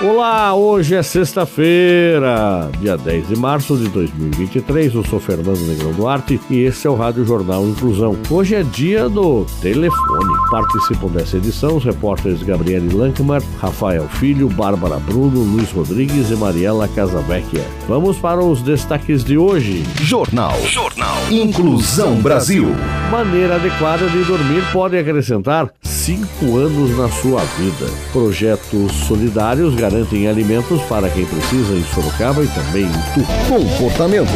Olá, hoje é sexta-feira, dia 10 de março de 2023. Eu sou Fernando Negrão Duarte e esse é o Rádio Jornal Inclusão. Hoje é dia do telefone. Participam dessa edição os repórteres Gabriele Lankmar, Rafael Filho, Bárbara Bruno, Luiz Rodrigues e Mariela Casavecchia. Vamos para os destaques de hoje. Jornal. Jornal. Inclusão Brasil. Maneira adequada de dormir pode acrescentar cinco anos na sua vida. Projetos solidários garantem alimentos para quem precisa em Sorocaba e também em. Comportamento.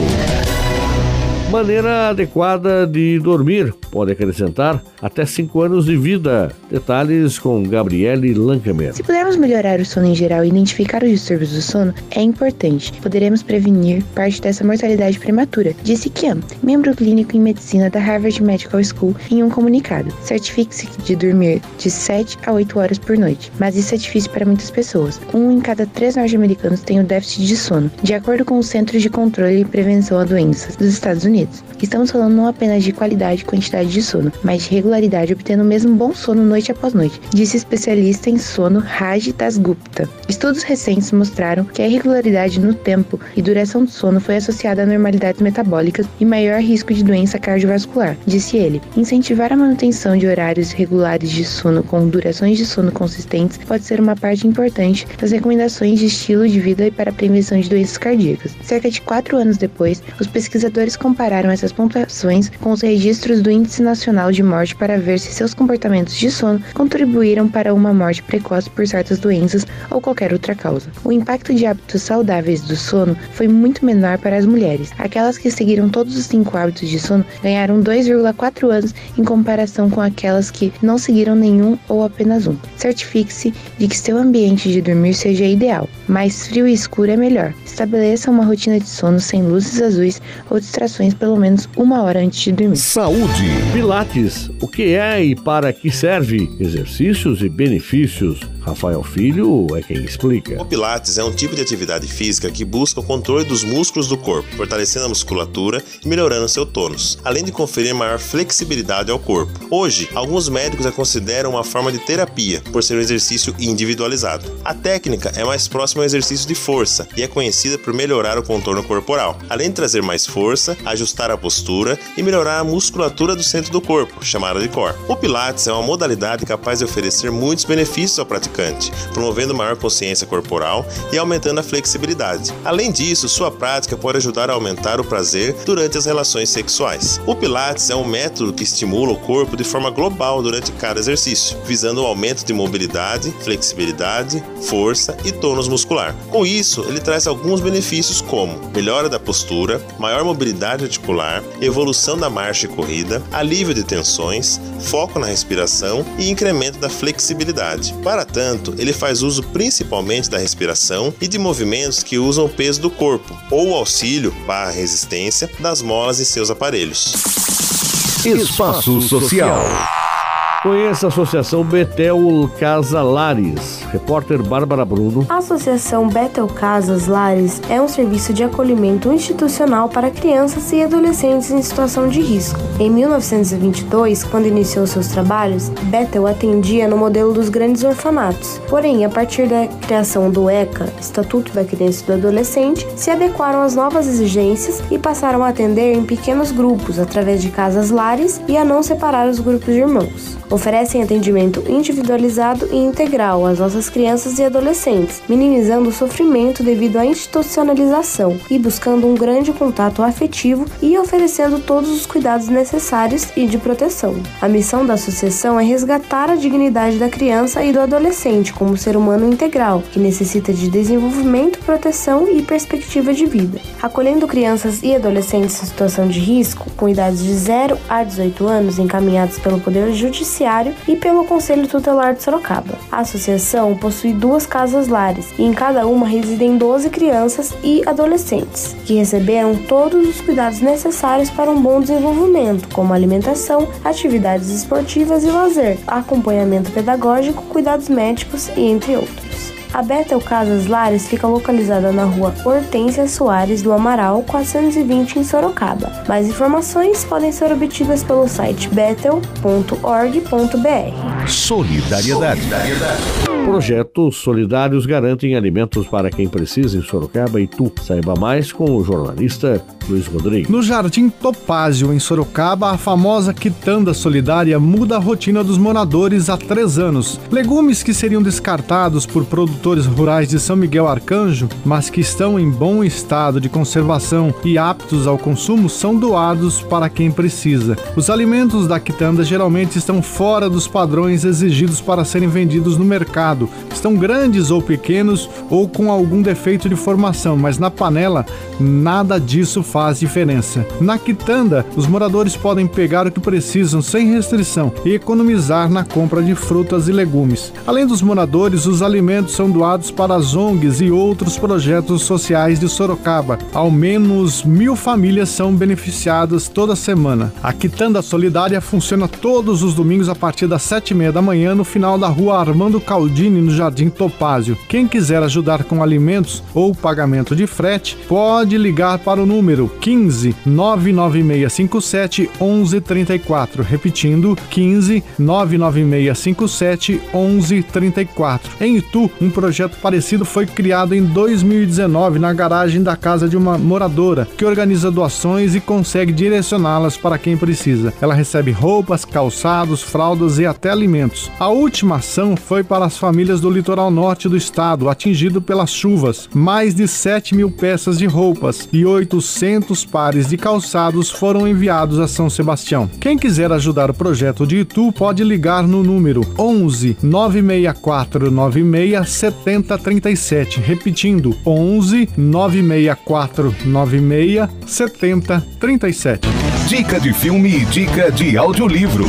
Maneira adequada de dormir pode acrescentar até 5 anos de vida. Detalhes com Gabriele Lancamer. Se pudermos melhorar o sono em geral e identificar os distúrbios do sono, é importante. Poderemos prevenir parte dessa mortalidade prematura, disse Kian, membro clínico em medicina da Harvard Medical School, em um comunicado. Certifique-se de dormir de 7 a 8 horas por noite, mas isso é difícil para muitas pessoas. Um em cada três norte-americanos tem o déficit de sono, de acordo com o Centro de Controle e Prevenção a Doenças dos Estados Unidos. Estamos falando não apenas de qualidade e quantidade de sono, mas de regularidade obtendo o mesmo bom sono noite após noite, disse especialista em sono Raj Dasgupta. Estudos recentes mostraram que a irregularidade no tempo e duração do sono foi associada a normalidades metabólicas e maior risco de doença cardiovascular, disse ele. Incentivar a manutenção de horários regulares de sono com durações de sono consistentes pode ser uma parte importante das recomendações de estilo de vida e para a prevenção de doenças cardíacas. Cerca de quatro anos depois, os pesquisadores compararam compararam essas pontuações com os registros do Índice Nacional de Morte para ver se seus comportamentos de sono contribuíram para uma morte precoce por certas doenças ou qualquer outra causa. O impacto de hábitos saudáveis do sono foi muito menor para as mulheres. Aquelas que seguiram todos os cinco hábitos de sono ganharam 2,4 anos em comparação com aquelas que não seguiram nenhum ou apenas um. Certifique-se de que seu ambiente de dormir seja ideal. Mais frio e escuro é melhor. Estabeleça uma rotina de sono sem luzes azuis ou distrações pelo menos uma hora antes de dormir. Saúde. Pilates, o que é e para que serve? Exercícios e benefícios. Rafael Filho é quem explica. O Pilates é um tipo de atividade física que busca o controle dos músculos do corpo, fortalecendo a musculatura e melhorando seu tônus, além de conferir maior flexibilidade ao corpo. Hoje, alguns médicos a consideram uma forma de terapia, por ser um exercício individualizado. A técnica é mais próxima ao exercício de força e é conhecida por melhorar o contorno corporal, além de trazer mais força, ajustar a postura e melhorar a musculatura do centro do corpo, chamada de core. O Pilates é uma modalidade capaz de oferecer muitos benefícios ao praticante promovendo maior consciência corporal e aumentando a flexibilidade. Além disso, sua prática pode ajudar a aumentar o prazer durante as relações sexuais. O Pilates é um método que estimula o corpo de forma global durante cada exercício, visando o um aumento de mobilidade, flexibilidade, força e tônus muscular. Com isso, ele traz alguns benefícios como melhora da postura, maior mobilidade articular, evolução da marcha e corrida, alívio de tensões, foco na respiração e incremento da flexibilidade. Para tanto, ele faz uso principalmente da respiração e de movimentos que usam o peso do corpo ou auxílio barra resistência das molas e seus aparelhos. Espaço Social. Conheça a Associação Betel Casa Lares. Repórter Bárbara Bruno. A Associação Betel Casas Lares é um serviço de acolhimento institucional para crianças e adolescentes em situação de risco. Em 1922, quando iniciou seus trabalhos, Betel atendia no modelo dos grandes orfanatos. Porém, a partir da criação do ECA, Estatuto da Criança e do Adolescente, se adequaram às novas exigências e passaram a atender em pequenos grupos através de casas lares e a não separar os grupos de irmãos oferecem atendimento individualizado e integral às nossas crianças e adolescentes, minimizando o sofrimento devido à institucionalização e buscando um grande contato afetivo e oferecendo todos os cuidados necessários e de proteção. A missão da associação é resgatar a dignidade da criança e do adolescente como ser humano integral, que necessita de desenvolvimento, proteção e perspectiva de vida. Acolhendo crianças e adolescentes em situação de risco, com idades de 0 a 18 anos encaminhados pelo Poder Judiciário Judiciário e pelo Conselho Tutelar de Sorocaba. A associação possui duas casas lares e em cada uma residem 12 crianças e adolescentes, que receberam todos os cuidados necessários para um bom desenvolvimento, como alimentação, atividades esportivas e lazer, acompanhamento pedagógico, cuidados médicos e entre outros. A Betel Casas Lares fica localizada na rua Hortência Soares do Amaral, 420 em Sorocaba. Mais informações podem ser obtidas pelo site betel.org.br. Solidariedade. Projetos solidários garantem alimentos para quem precisa em Sorocaba e Tu. Saiba mais com o jornalista Luiz Rodrigues. No Jardim Topázio, em Sorocaba, a famosa quitanda solidária muda a rotina dos moradores há três anos. Legumes que seriam descartados por produtores rurais de São Miguel Arcanjo, mas que estão em bom estado de conservação e aptos ao consumo, são doados para quem precisa. Os alimentos da quitanda geralmente estão fora dos padrões exigidos para serem vendidos no mercado. Estão grandes ou pequenos ou com algum defeito de formação, mas na panela nada disso faz diferença. Na quitanda, os moradores podem pegar o que precisam sem restrição e economizar na compra de frutas e legumes. Além dos moradores, os alimentos são doados para as ONGs e outros projetos sociais de Sorocaba. Ao menos mil famílias são beneficiadas toda semana. A quitanda solidária funciona todos os domingos a partir das sete e meia da manhã no final da rua Armando No Jardim Topázio. Quem quiser ajudar com alimentos ou pagamento de frete, pode ligar para o número 15 99657 1134. Repetindo, 15 99657 1134. Em Itu, um projeto parecido foi criado em 2019 na garagem da casa de uma moradora, que organiza doações e consegue direcioná-las para quem precisa. Ela recebe roupas, calçados, fraldas e até alimentos. A última ação foi para as famílias do litoral norte do estado, atingido pelas chuvas. Mais de 7 mil peças de roupas e 800 200 pares de calçados foram enviados a São Sebastião. Quem quiser ajudar o projeto de Itu pode ligar no número 11 964 96 70 37, repetindo 11 964 96 70 37. Dica de filme e dica de audiolivro.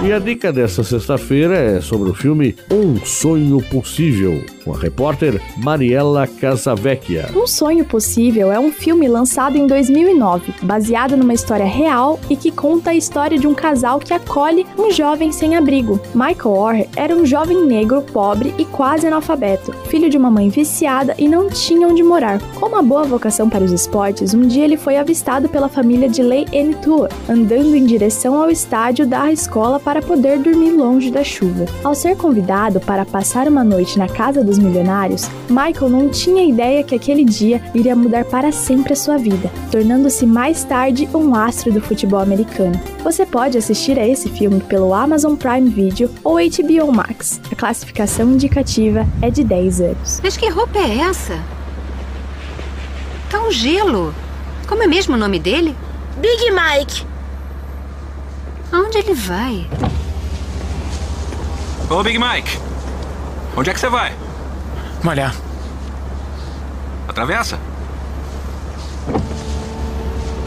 E a dica dessa sexta-feira é sobre o filme Um Sonho Possível, com a repórter Mariela Casavecchia. Um Sonho Possível é um filme lançado em 2009, baseado numa história real e que conta a história de um casal que acolhe um jovem sem abrigo. Michael Orr era um jovem negro pobre e quase analfabeto, filho de uma mãe viciada e não tinha onde morar. Com uma boa vocação para os esportes, um dia ele foi avistado pela família de Lei N. Tua, andando em direção ao estádio da escola para poder dormir longe da chuva. Ao ser convidado para passar uma noite na casa dos milionários, Michael não tinha ideia que aquele dia iria mudar para sempre a sua vida, tornando-se mais tarde um astro do futebol americano. Você pode assistir a esse filme pelo Amazon Prime Video ou HBO Max. A classificação indicativa é de 10 anos. Mas que roupa é essa? Tá um gelo. Como é mesmo o nome dele? Big Mike. Aonde ele vai? Ô, Big Mike. Onde é que você vai? Malhar. Atravessa.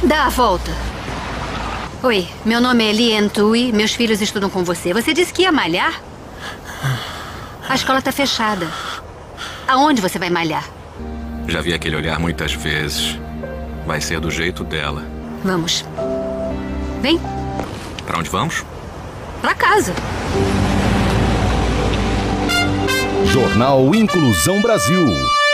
Dá a volta. Oi, meu nome é Lien Tui, meus filhos estudam com você. Você disse que ia malhar? A escola está fechada. Aonde você vai malhar? Já vi aquele olhar muitas vezes. Vai ser do jeito dela. Vamos. Vem. Para onde vamos? Para casa. Jornal Inclusão Brasil.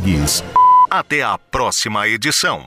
Rodrigues. Até a próxima edição.